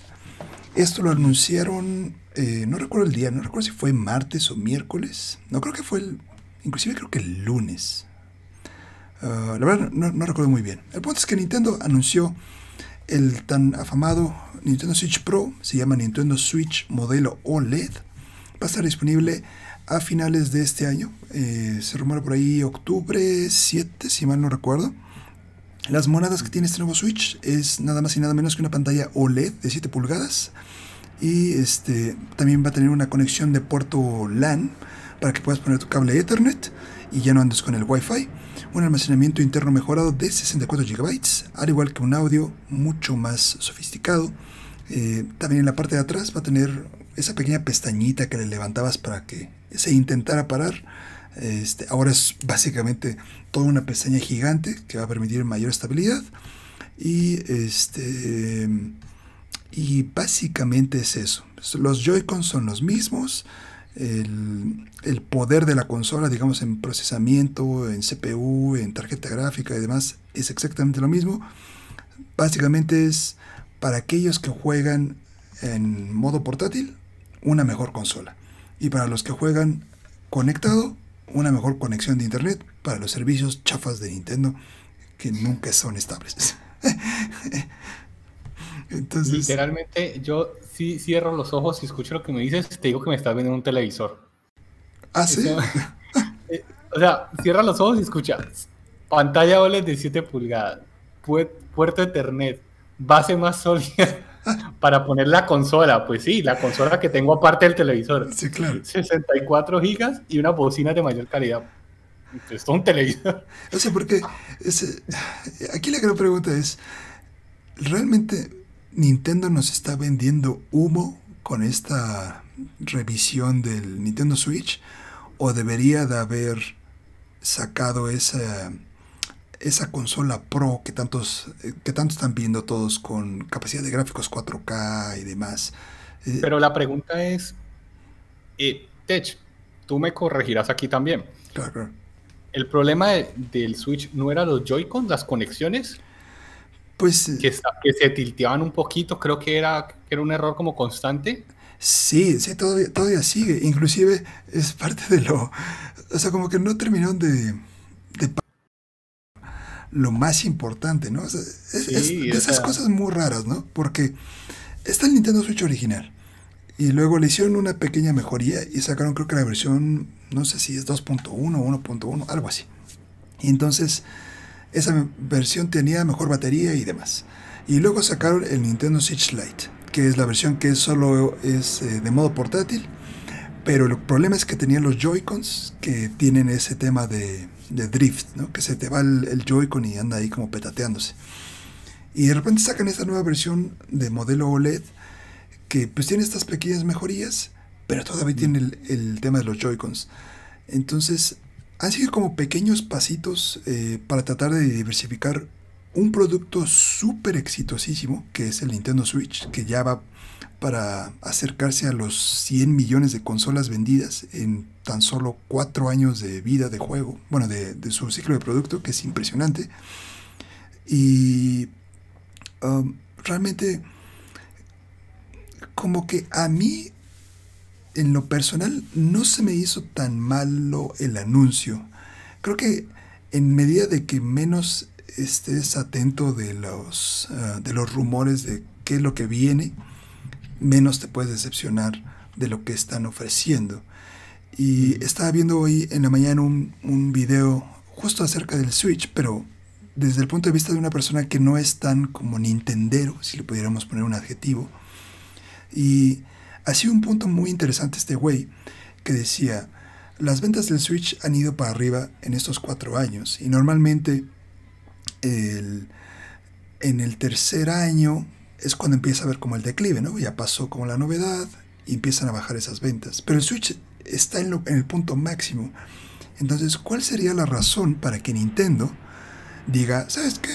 Esto lo anunciaron, eh, no recuerdo el día, no recuerdo si fue martes o miércoles, no creo que fue el, inclusive creo que el lunes. Ah, la verdad no, recuerdo muy bien. El punto es que Nintendo anunció el tan afamado Nintendo Switch Pro, se llama Nintendo Switch modelo OLED. Va a estar disponible a finales de este año. Eh, se rumora por ahí octubre 7, si mal no recuerdo. Las monedas que tiene este nuevo Switch es nada más y nada menos que una pantalla OLED de 7 pulgadas. Y este también va a tener una conexión de puerto LAN para que puedas poner tu cable Ethernet y ya no andes con el Wi-Fi. Un almacenamiento interno mejorado de 64 GB, al igual que un audio mucho más sofisticado. Eh, también en la parte de atrás va a tener esa pequeña pestañita que le levantabas para que se intentara parar. Este, ahora es básicamente toda una pestaña gigante que va a permitir mayor estabilidad. Y este. Y básicamente es eso. Los Joy-Cons son los mismos. El, el, poder de la consola, digamos, en procesamiento, en CPU, en tarjeta gráfica y demás, es exactamente lo mismo. Básicamente es para aquellos que juegan en modo portátil, una mejor consola. Y para los que juegan conectado, una mejor conexión de internet para los servicios chafas de Nintendo que nunca son estables. Entonces, Literalmente, yo sí cierro los ojos y escucho lo que me dices, te digo que me estás viendo un televisor. ¿Ah, sí? Eh, o sea, cierra los ojos y escucha. Pantalla OLED de 7 pulgadas, puerto Ethernet, base más sólida para poner la consola. Pues sí, la consola que tengo aparte del televisor. Sí, claro. 64 gigas y una bocina de mayor calidad. Es un televisor. O sea, porque aquí la gran pregunta es, ¿realmente Nintendo nos está vendiendo humo con esta revisión del Nintendo Switch? ¿O debería de haber sacado esa esa consola Pro que tantos, eh, que tanto están viendo todos con capacidad de gráficos 4K y demás. Eh, Pero la pregunta es, eh, Tech, tú me corregirás aquí también. Claro, El problema del Switch no era los Joy-Con, las conexiones. Pues. Que, que, se tilteaban un poquito, creo que era, que era un error como constante. Sí, sí, todavía, todavía sigue. Inclusive es parte de lo. O sea, como que no terminaron de, de lo más importante, ¿no? es, de esas cosas muy raras, ¿no? Porque está el Nintendo Switch original. Y luego le hicieron una pequeña mejoría y sacaron creo que la versión, no sé si es 2.1 o 1.1, algo así. Y entonces esa versión tenía mejor batería y demás. Y luego sacaron el Nintendo Switch Lite, que es la versión que solo es eh, de modo portátil. Pero el problema es que tenía los Joy-Cons que tienen ese tema de, drift, ¿no? que se te va el, Joy-Con y anda ahí como petateándose. Y de repente sacan esta nueva versión de modelo OLED que pues tiene estas pequeñas mejorías, pero todavía tiene el, tema de los Joy-Cons. Entonces, han sido como pequeños pasitos eh, para tratar de diversificar un producto súper exitosísimo, que es el Nintendo Switch, que ya va para acercarse a los 100 millones de consolas vendidas en tan solo 4 años de vida de juego, bueno, de, su ciclo de producto, que es impresionante. Y um, realmente, como que a mí, en lo personal, no se me hizo tan malo el anuncio. Creo que en medida de que menos estés atento de los, uh, de los rumores de qué es lo que viene, menos te puedes decepcionar de lo que están ofreciendo. Y estaba viendo hoy en la mañana un, un video justo acerca del Switch, pero desde el punto de vista de una persona que no es tan como Nintendero, si le pudiéramos poner un adjetivo. Y ha sido un punto muy interesante este güey, que decía, las ventas del Switch han ido para arriba en estos cuatro años y normalmente en el tercer año es cuando empieza a ver como el declive, ¿no? Ya pasó como la novedad y empiezan a bajar esas ventas. Pero el Switch está en, en el punto máximo. Entonces, ¿cuál sería la razón para que Nintendo diga, ¿sabes qué?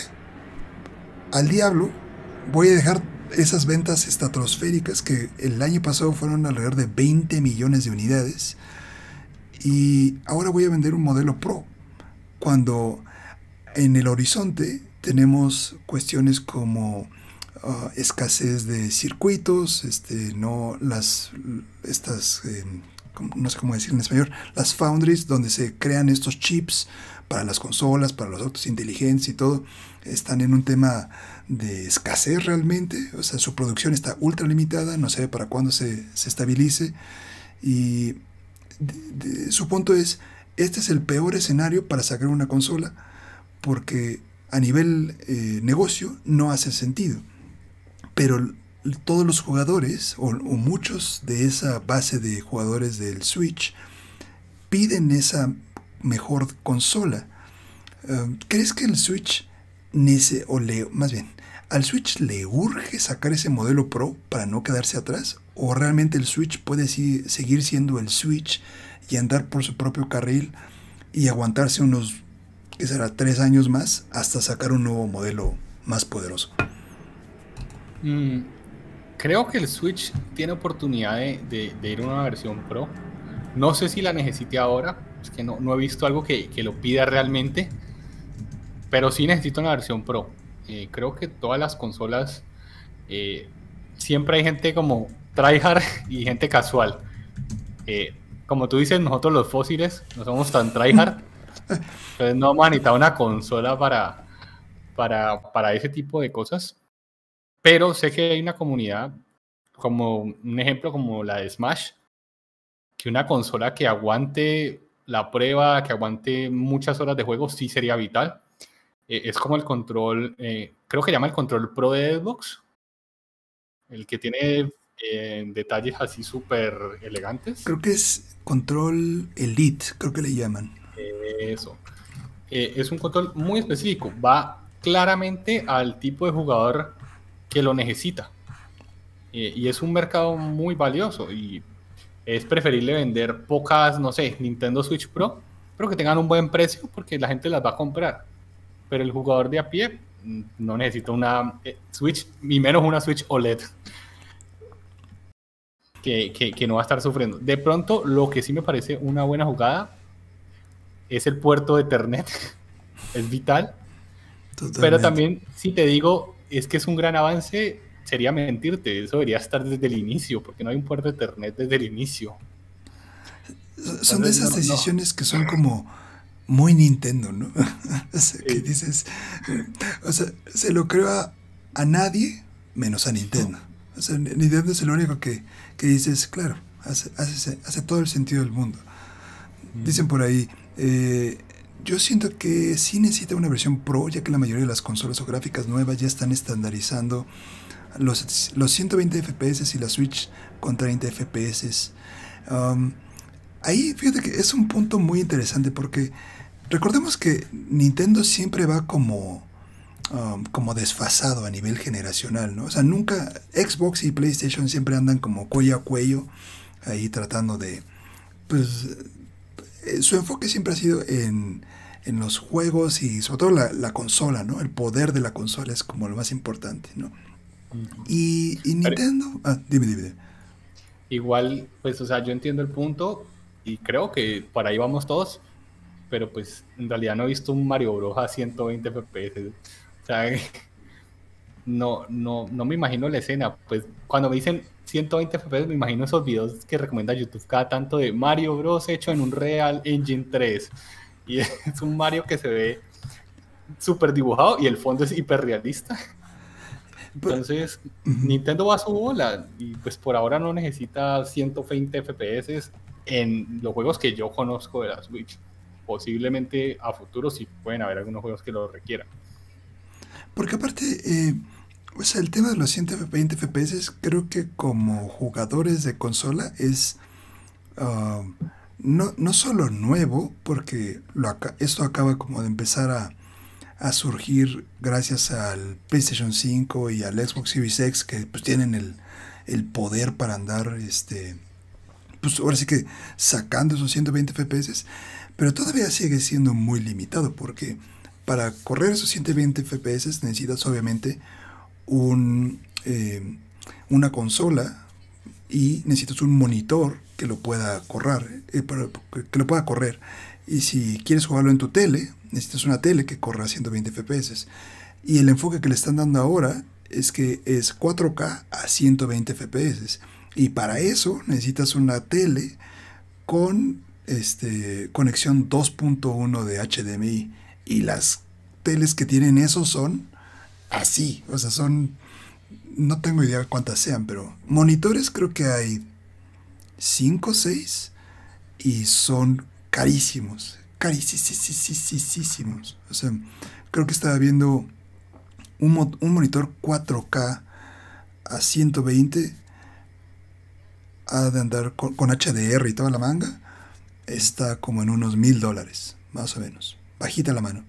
Al diablo, voy a dejar esas ventas estratosféricas que el año pasado fueron alrededor de 20 millones de unidades. Y ahora voy a vender un modelo Pro cuando en el horizonte tenemos cuestiones como uh, escasez de circuitos, este, no las estas eh, no sé cómo decir en español, las foundries donde se crean estos chips para las consolas, para los autos inteligentes y todo, están en un tema de escasez realmente, o sea, su producción está ultra limitada, no sé para cuándo se, estabilice y su punto es, este es el peor escenario para sacar una consola porque a nivel eh, negocio no hace sentido, pero todos los jugadores o, muchos de esa base de jugadores del Switch piden esa mejor consola. Eh, ¿Crees que el Switch o le, más bien, al Switch le urge sacar ese modelo Pro para no quedarse atrás? ¿O realmente el Switch puede seguir siendo el Switch y andar por su propio carril y aguantarse unos, que será, tres años más hasta sacar un nuevo modelo más poderoso? Mm, creo que el Switch tiene oportunidad de, ir a una versión Pro. No sé si la necesite ahora, es que no, he visto algo que, que, lo pida realmente, pero sí necesito una versión Pro. Eh, creo que todas las consolas, eh, siempre hay gente como tryhard y gente casual. Eh, como tú dices, nosotros los fósiles no somos tan tryhard, entonces no vamos a necesitar una consola para, para, para ese tipo de cosas. Pero sé que hay una comunidad, como un ejemplo como la de Smash, que una consola que aguante la prueba, que aguante muchas horas de juego, sí sería vital. Eh, es como el control, eh, creo que llama el control Pro de Xbox, el que tiene eh, detalles así súper elegantes. Creo que es control Elite, creo que le llaman. Eso. es un control muy específico, va claramente al tipo de jugador que lo necesita. y es un mercado muy valioso y es preferible vender pocas, no sé, Nintendo Switch Pro, pero que tengan un buen precio porque la gente las va a comprar. Pero el jugador de a pie mm, no necesita una eh, Switch, ni menos una Switch OLED. Que, que, no va a estar sufriendo. De pronto, lo que sí me parece una buena jugada es el puerto de Ethernet. es vital. Pero también, si te digo, es que es un gran avance, sería mentirte. Eso debería estar desde el inicio, porque no hay un puerto de Ethernet desde el inicio. Son de esas decisiones que son como muy Nintendo, ¿no? o sea, que dices, o sea, se lo creo a, nadie menos a Nintendo. O sea, Nintendo es el único que, que dices, claro, hace, hace, hace, todo el sentido del mundo. Dicen por ahí, eh, yo siento que sí necesita una versión Pro, ya que la mayoría de las consolas o gráficas nuevas ya están estandarizando los, los 120 FPS y la Switch con 30 FPS. Um, ahí fíjate que es un punto muy interesante porque recordemos que Nintendo siempre va como, um, como desfasado a nivel generacional, ¿no? O sea, nunca Xbox y PlayStation siempre andan como cuello a cuello ahí tratando de... Pues eh, su enfoque siempre ha sido en, los juegos y sobre todo la, consola, ¿no? El poder de la consola es como lo más importante, ¿no? Y, Nintendo... ah, dime, dime. Igual, pues, o sea, yo entiendo el punto y creo que para ahí vamos todos, pero pues en realidad no he visto un Mario Bros. a 120 FPS. O sea, no, no, no me imagino la escena. Pues cuando me dicen 120 FPS, me imagino esos videos que recomienda YouTube cada tanto de Mario Bros. hecho en un Real Engine 3. Y es un Mario que se ve súper dibujado y el fondo es hiperrealista. Entonces, Nintendo va a su bola y pues por ahora no necesita 120 FPS en los juegos que yo conozco de la Switch. Posiblemente a futuro sí pueden haber algunos juegos que lo requieran. Porque aparte, eh, o sea, el tema de los 120 FPS, creo que como jugadores de consola es ah, no, no solo nuevo, porque lo esto acaba como de empezar a, a surgir gracias al PlayStation 5 y al Xbox Series X que pues tienen el, el poder para andar este pues ahora sí que sacando esos 120 FPS, pero todavía sigue siendo muy limitado porque para correr esos 120 FPS necesitas obviamente un, eh, una consola y necesitas un monitor que lo pueda correr, eh, que lo pueda correr. Y si quieres jugarlo en tu tele, necesitas una tele que corra a 120 FPS. Y el enfoque que le están dando ahora es que es 4K a 120 FPS. Y para eso necesitas una tele con este, conexión 2.1 de HDMI. Y las teles que tienen eso son así. O sea, son... No tengo idea cuántas sean, pero monitores creo que hay 5 o 6 y son carísimos. Carísimos. O sea, creo que estaba viendo un, un monitor 4K a 120 ha de andar con, HDR y toda la manga, está como en unos mil dólares, más o menos. Bajita la mano.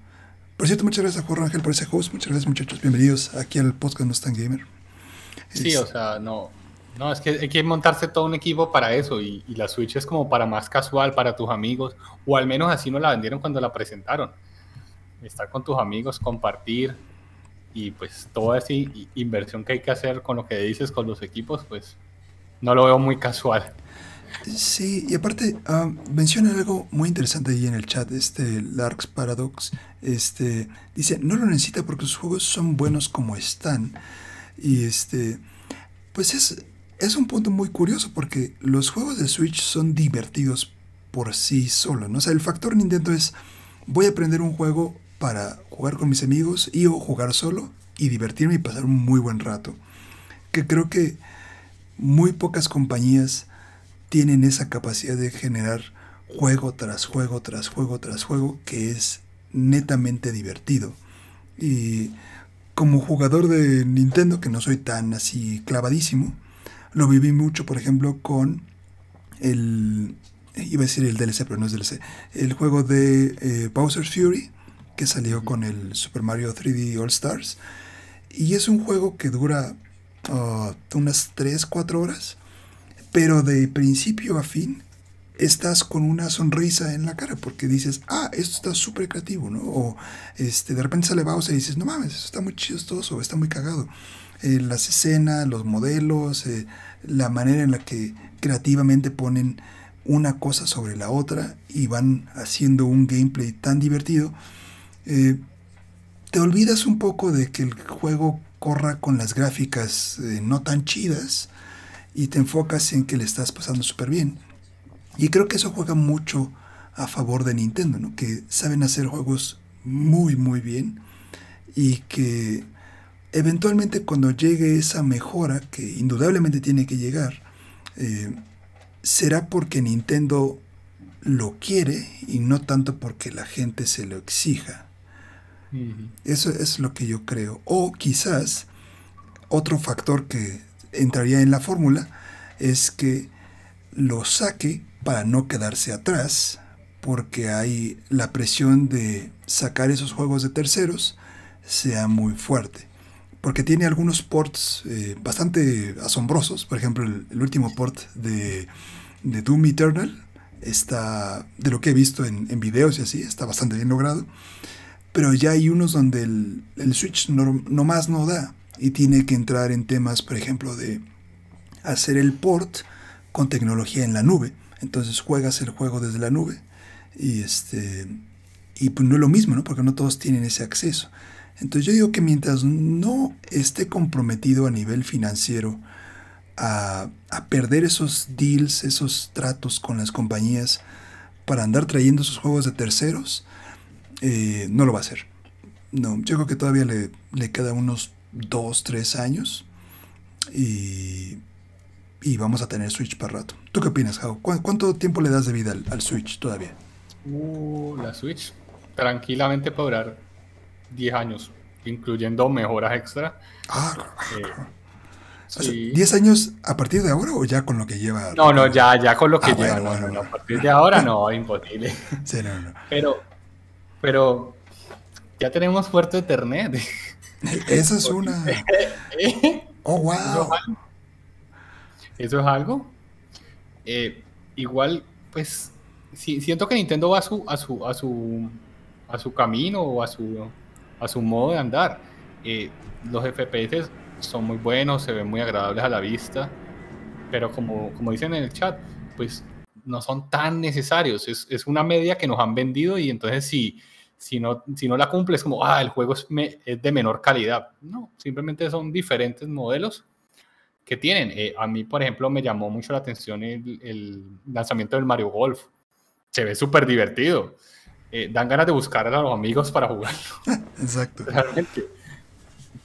Por cierto, muchas gracias a Juan Ángel por ese host. Muchas gracias, muchachos. Bienvenidos aquí al podcast No Stan Gamer. Sí, o sea, no. No, es que hay que montarse todo un equipo para eso y, y, la Switch es como para más casual, para tus amigos, o al menos así no la vendieron cuando la presentaron. Estar con tus amigos, compartir y pues toda esa inversión que hay que hacer con lo que dices con los equipos, pues no lo veo muy casual. Sí, y aparte uh, menciona algo muy interesante ahí en el chat, este Larks Paradox, este dice, no lo necesita porque los juegos son buenos como están. Y este, pues es, es un punto muy curioso porque los juegos de Switch son divertidos por sí solos, ¿no? O sea, el factor Nintendo es, voy a aprender un juego para jugar con mis amigos y o jugar solo y divertirme y pasar un muy buen rato. Que creo que muy pocas compañías tienen esa capacidad de generar juego tras juego, tras juego, tras juego, que es netamente divertido. Y como jugador de Nintendo, que no soy tan así clavadísimo, lo viví mucho, por ejemplo, con el... Iba a decir el DLC, pero no es DLC. El juego de eh, Bowser's Fury, que salió con el Super Mario 3D All Stars. Y es un juego que dura uh, unas 3, 4 horas, pero de principio a fin estás con una sonrisa en la cara porque dices, ah, esto está súper creativo, ¿no? O este, de repente sale Bowser y dices, no mames, eso está muy chistoso, está muy cagado. Eh, las escenas, los modelos, eh, la manera en la que creativamente ponen una cosa sobre la otra y van haciendo un gameplay tan divertido, eh, te olvidas un poco de que el juego corra con las gráficas no tan chidas y te enfocas en que le estás pasando súper bien. Y creo que eso juega mucho a favor de Nintendo, ¿no? que saben hacer juegos muy muy bien y que eventualmente cuando llegue esa mejora, que indudablemente tiene que llegar, eh, será porque Nintendo lo quiere y no tanto porque la gente se lo exija. Eso es lo que yo creo. O quizás otro factor que entraría en la fórmula es que lo saque para no quedarse atrás, porque hay la presión de sacar esos juegos de terceros sea muy fuerte. Porque tiene algunos ports eh, bastante asombrosos. Por ejemplo, el, último port de, de, Doom Eternal está, de lo que he visto en, en videos y así, está bastante bien logrado pero ya hay unos donde el, Switch no, más no da y tiene que entrar en temas, por ejemplo, de hacer el port con tecnología en la nube. Entonces juegas el juego desde la nube y este y pues no es lo mismo, ¿no? Porque no todos tienen ese acceso. Entonces yo digo que mientras no esté comprometido a nivel financiero a, a perder esos deals, esos tratos con las compañías para andar trayendo esos juegos de terceros, eh, no lo va a hacer. No, yo creo que todavía le, le queda unos 2, 3 años y, y, vamos a tener Switch para rato. ¿Tú qué opinas, Jao? ¿Cuánto tiempo le das de vida al, Switch todavía? Uh, la Switch tranquilamente puede durar 10 años, incluyendo mejoras extra. Ah, eh, ¿10 años a partir de ahora o ya con lo que lleva? No, no, ya, ya con lo que ah, lleva. no, a partir de ahora no, imposible. Sí, no, no. Pero pero Ya tenemos puerto Ethernet. Esa es una. Oh, wow. Eso es algo. Eh, igual, pues, siento que Nintendo va a su, a su, a su, a su camino o a su, a su modo de andar. Eh, los FPS son muy buenos, se ven muy agradables a la vista, pero como, como dicen en el chat, pues no son tan necesarios. Es, es una media que nos han vendido y entonces si, si, no, si no la cumples, como, ah, el juego es, es de menor calidad. No, simplemente son diferentes modelos que tienen. Eh, a mí, por ejemplo, me llamó mucho la atención el, el lanzamiento del Mario Golf. Se ve súper divertido. Eh, dan ganas de buscar a los amigos para jugarlo. Exacto. Realmente.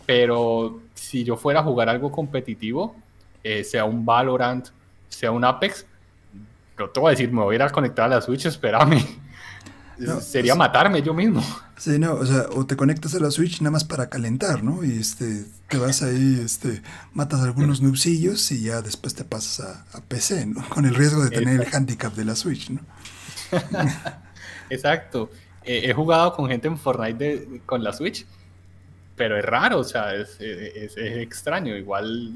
Pero si yo fuera a jugar algo competitivo, eh, sea un Valorant, sea un Apex, no te voy a decir, me voy a ir a conectar a la Switch, espérame. Sería matarme yo mismo. Sí, no, o sea, o te conectas a la Switch nada más para calentar, ¿no? Y este, te vas ahí, este, matas algunos noobsillos y ya después te pasas a, PC, ¿no? Con el riesgo de tener el handicap de la Switch, ¿no? Exacto. he jugado con gente en Fortnite con la Switch, pero es raro, o sea, es, es, extraño. Igual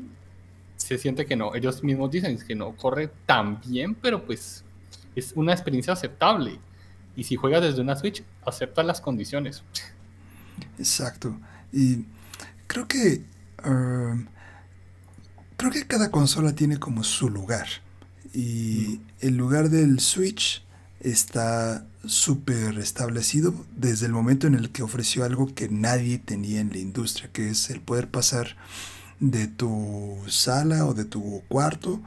se siente que no, ellos mismos dicen que no corre tan bien, pero pues es una experiencia aceptable. Y si juegas desde una Switch, acepta las condiciones. Exacto. Y creo que um, creo que cada consola tiene como su lugar. Y el lugar del Switch está súper establecido desde el momento en el que ofreció algo que nadie tenía en la industria, que es el poder pasar de tu sala o de tu cuarto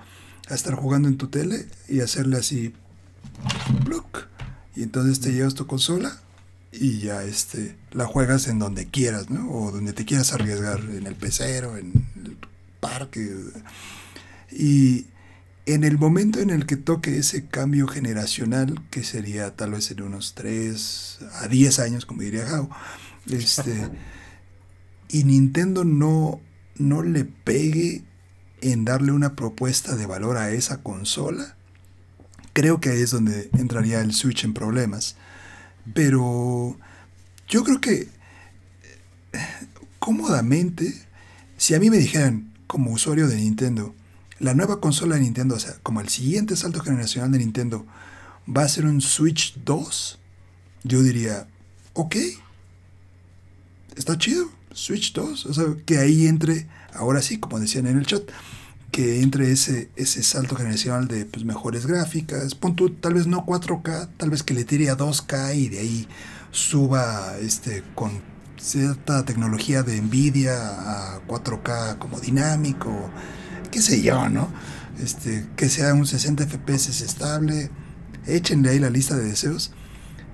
a estar jugando en tu tele y hacerle así y entonces te llevas tu consola y ya este la juegas en donde quieras, ¿no? O donde te quieras arriesgar, en el pecero, en el parque. Y en el momento en el que toque ese cambio generacional, que sería tal vez en unos 3 a 10 años, como diría Jao, este, y Nintendo no, no le pegue en darle una propuesta de valor a esa consola, creo que ahí es donde entraría el Switch en problemas. Pero yo creo que cómodamente, si a mí me dijeran como usuario de Nintendo, la nueva consola de Nintendo, o sea, como el siguiente salto generacional de Nintendo, va a ser un Switch 2, yo diría, ok, está chido, Switch 2, o sea, que ahí entre, ahora sí, como decían en el chat, que entre ese, ese salto generacional de pues, mejores gráficas, pon tal vez no 4K, tal vez que le tire a 2K y de ahí suba este con cierta tecnología de Nvidia a 4K como dinámico, qué sé yo, ¿no? Este, que sea un 60 FPS estable, échenle ahí la lista de deseos.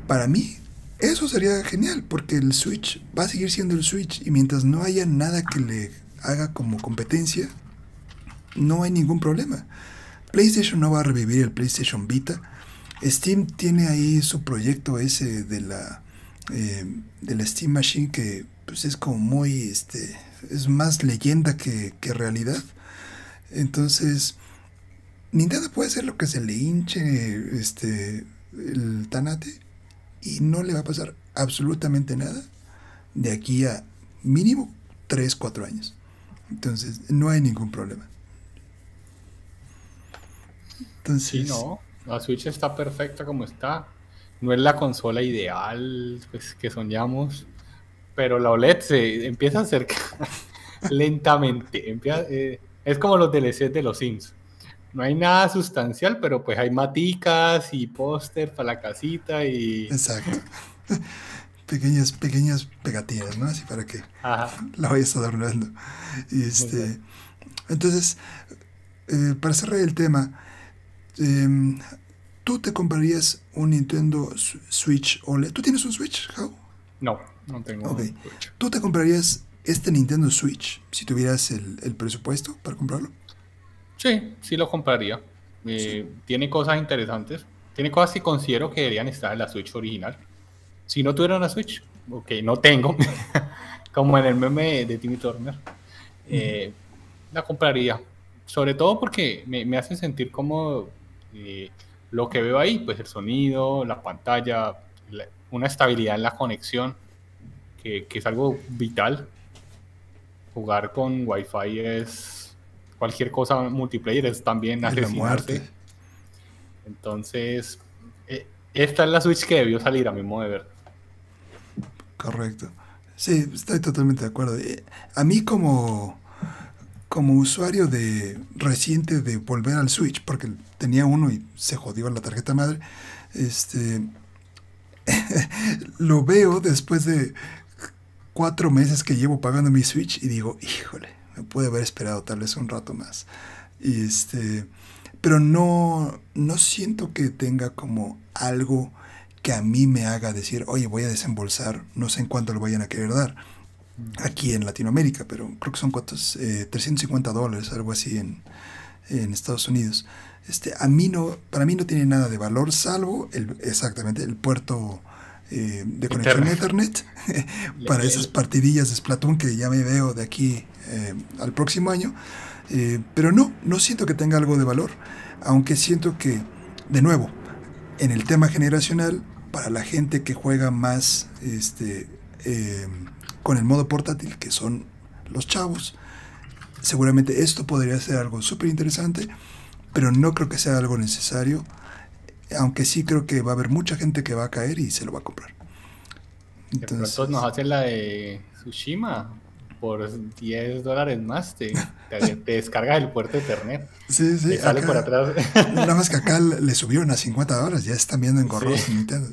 Para mí, eso sería genial, porque el Switch va a seguir siendo el Switch y mientras no haya nada que le haga como competencia, no hay ningún problema. PlayStation no va a revivir el PlayStation Vita. Steam tiene ahí su proyecto ese de la, eh, de la Steam Machine que pues es como muy, este, es más leyenda que, que realidad. Entonces, Nintendo puede hacer lo que se le hinche este, el tanate y no le va a pasar absolutamente nada de aquí a mínimo 3, 4 años. Entonces, no hay ningún problema. Entonces, sí, no, la Switch está perfecta como está. No es la consola ideal pues, que soñamos, pero la OLED se empieza a acercar lentamente. Empieza, eh, es como los DLCs de los Sims. No hay nada sustancial, pero pues hay maticas y póster para la casita y... Exacto. pequeñas, pequeñas pegatinas, ¿no? Así para que la vayas adornando. Y este, entonces, eh, para cerrar el tema, em, ¿tú te comprarías un Nintendo Switch OLED? ¿Tú tienes un Switch, How? No, no tengo un Switch. ¿Tú te comprarías este Nintendo Switch, si tuvieras el, presupuesto para comprarlo? Sí, sí lo compraría. Eh, tiene cosas interesantes. Tiene cosas que considero que deberían estar en la Switch original. Si no tuviera una Switch, ok, no tengo, como en el meme de Timmy Turner, eh, la compraría. Sobre todo porque me, hace sentir como eh, lo que veo ahí, pues el sonido, la pantalla, una estabilidad en la conexión que, es algo vital. Jugar con Wi-Fi es cualquier cosa multiplayer, es también asesinarse. Entonces, eh, esta es la Switch que debió salir a mi modo de ver. Correcto. Sí, estoy totalmente de acuerdo. Eh, a mí como, como usuario de reciente de volver al Switch, porque tenía uno y se jodió la tarjeta madre, este lo veo después de cuatro meses que llevo pagando mi Switch y digo, híjole, me puede haber esperado tal vez un rato más. Y este, pero no, no siento que tenga como algo que a mí me haga decir, oye, voy a desembolsar, no sé en cuánto lo vayan a querer dar aquí en Latinoamérica, pero creo que son cuántos, 350 eh, dólares, algo así en, en Estados Unidos. Este, a mí no, para mí no tiene nada de valor, salvo el, exactamente el puerto eh, de conexión Ethernet, para esas partidillas de Splatoon que ya me veo de aquí eh, al próximo año. Eh, pero no, no siento que tenga algo de valor, aunque siento que, de nuevo, en el tema generacional, para la gente que juega más este, con el modo portátil, que son los chavos, seguramente esto podría ser algo súper interesante pero no creo que sea algo necesario, aunque sí creo que va a haber mucha gente que va a caer y se lo va a comprar. Entonces, de nos hacen la de Tsushima por 10 dólares más, te, te, descargas el puerto de Ethernet. Sí, sí. sale por atrás. Nada más que acá le subieron a 50 dólares, ya están viendo en correos Nintendo.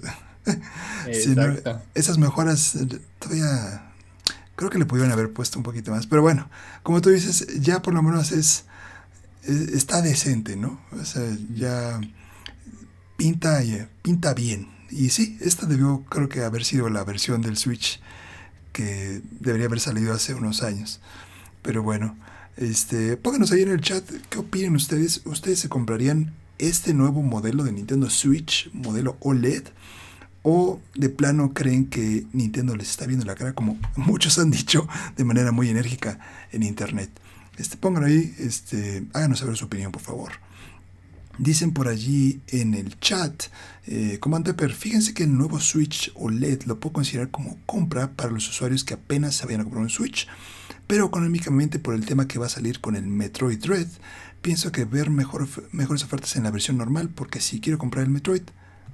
esas mejoras eh, todavía creo que le pudieron haber puesto un poquito más. Pero bueno, como tú dices, ya por lo menos es está decente, ¿no? O sea, ya pinta, pinta bien. Y sí, esta debió creo que haber sido la versión del Switch que debería haber salido hace unos años. Pero bueno, este, pónganos ahí en el chat qué opinan ustedes. ¿Ustedes se comprarían este nuevo modelo de Nintendo Switch, modelo OLED? ¿O de plano creen que Nintendo les está viendo la cara, como muchos han dicho de manera muy enérgica en Internet? Este, pónganlo ahí, este, háganos saber su opinión, por favor. Dicen por allí en el chat, eh, Comando pero fíjense que el nuevo Switch OLED lo puedo considerar como compra para los usuarios que apenas se vayan a comprar un Switch, pero económicamente por el tema que va a salir con el Metroid Dread, pienso que ver mejor, mejores ofertas en la versión normal, porque si quiero comprar el Metroid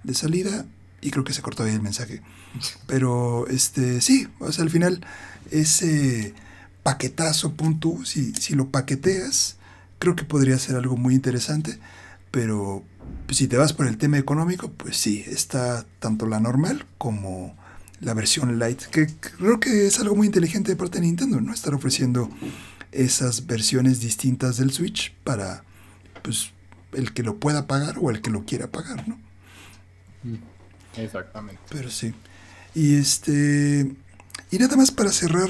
de salida, y creo que se cortó ahí el mensaje, pero este sí, o sea, al final ese paquetazo, punto, si, si lo paqueteas, creo que podría ser algo muy interesante, pero si te vas por el tema económico, pues sí, está tanto la normal como la versión light, que creo que es algo muy inteligente de parte de Nintendo, ¿no? Estar ofreciendo esas versiones distintas del Switch para pues el que lo pueda pagar o el que lo quiera pagar, ¿no? Mm, exactamente. Pero sí. Y este y nada más para cerrar